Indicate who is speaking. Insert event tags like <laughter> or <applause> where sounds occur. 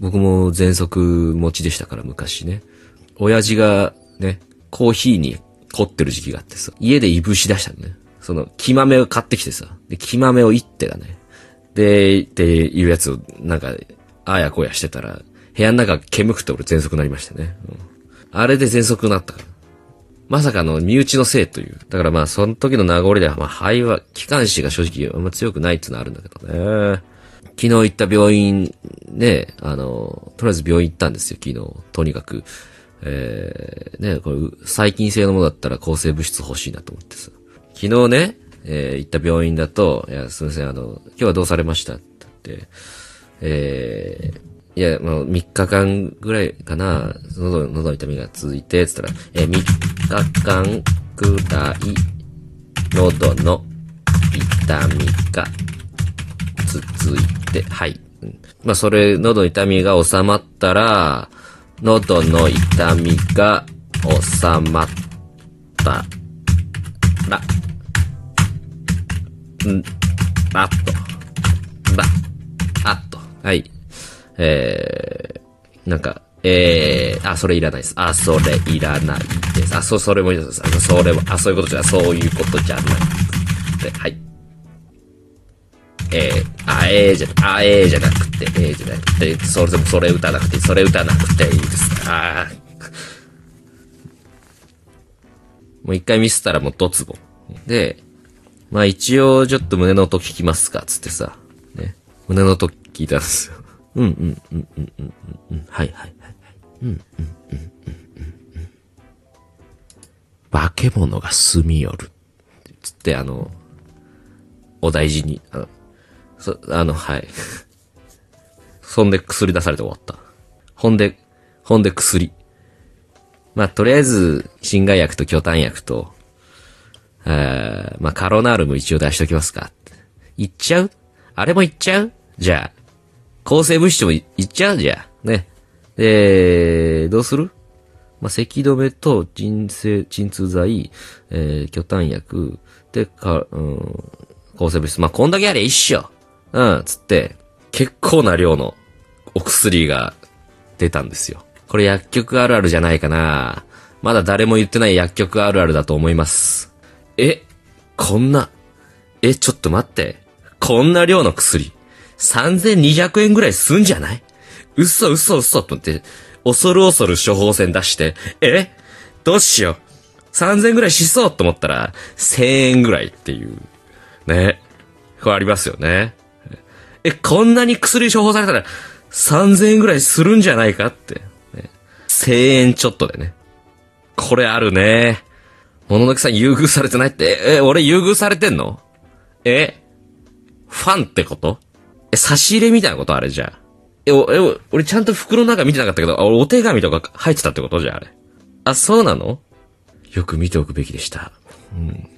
Speaker 1: 僕も喘息持ちでしたから昔ね。親父がね、コーヒーに凝ってる時期があってさ、家でいぶし出したのね。その、木豆を買ってきてさ、で、木豆をいってだね。で、っていうやつを、なんか、あやこやしてたら、部屋の中煙くて俺喘息になりましたね。うん、あれで喘息になったから。まさかの身内のせいという。だからまあ、その時の名残では、まあ、肺は、気管支が正直あんま強くないっていうのはあるんだけどね。昨日行った病院、ね、あの、とりあえず病院行ったんですよ、昨日。とにかく。えー、ね、これ、細菌性のものだったら抗生物質欲しいなと思ってさ。昨日ね、えー、行った病院だと、いや、すみません、あの、今日はどうされましたってって、えー、いや、もう3日間ぐらいかな、喉、喉の痛みが続いて、つったら、えー、3日間くらい、喉の痛みが続いて、はい。まあ、それ、喉の痛みが収まったら、喉の痛みが収まったら、ん、あっと、ば、あっと、はい。えー、なんか、えー、あ、それいらないです。あ、それいらないです。あ、そ、それもいらないです。あ、それも、あ、そういうことじゃ、そういうことじゃない。で、はい。えー、あ、えーじゃ、あ、えーじゃなくて、えーじゃなくて、それでもそれ打たなくて、それ打たなくていいです。あ <laughs> もう一回ミスったらもうドツボ。で、まあ一応ちょっと胸の音聞きますか、つってさ。ね。胸の音聞いたんですよ。<laughs> うんうんうんうんうんうん。はいはいはいはい。うんうんうんうんうんうん。化け物が住み寄る。つって、あの、お大事に、あの、そ、あの、はい。そんで薬出されて終わった。ほんで、ほんで薬。まあ、とりあえず、侵害薬と巨炭薬と、あまあ、カロナールも一応出しときますか。いっちゃう？あれもいっちゃう？じゃあ。抗生物質もいっちゃう？じゃあ。ね。で、どうする？まあ、咳止めと鎮静、鎮痛剤、えー、巨炭薬、で、か、うん、抗生物質。まあ、こんだけありゃ一緒。うん、つって、結構な量のお薬が出たんですよ。これ薬局あるあるじゃないかな。まだ誰も言ってない薬局あるあるだと思います。え、こんな、え、ちょっと待って。こんな量の薬、3200円ぐらいすんじゃない？嘘嘘嘘と思って、恐る恐る処方箋出して、え？どうしよう。3000ぐらいしそうと思ったら、1000円ぐらいっていう。ね。これありますよね。え、こんなに薬処方されたら3000円ぐらいするんじゃないかって。ね、1000円ちょっとでね。これあるね。もののけさん優遇されてないって、え、俺優遇されてんの？えファンってこと？え、差し入れみたいなことあれじゃあ？え、お、え、俺ちゃんと袋の中見てなかったけど、お手紙とか入ってたってことじゃあ、あれ。あ、そうなの？よく見ておくべきでした。うん。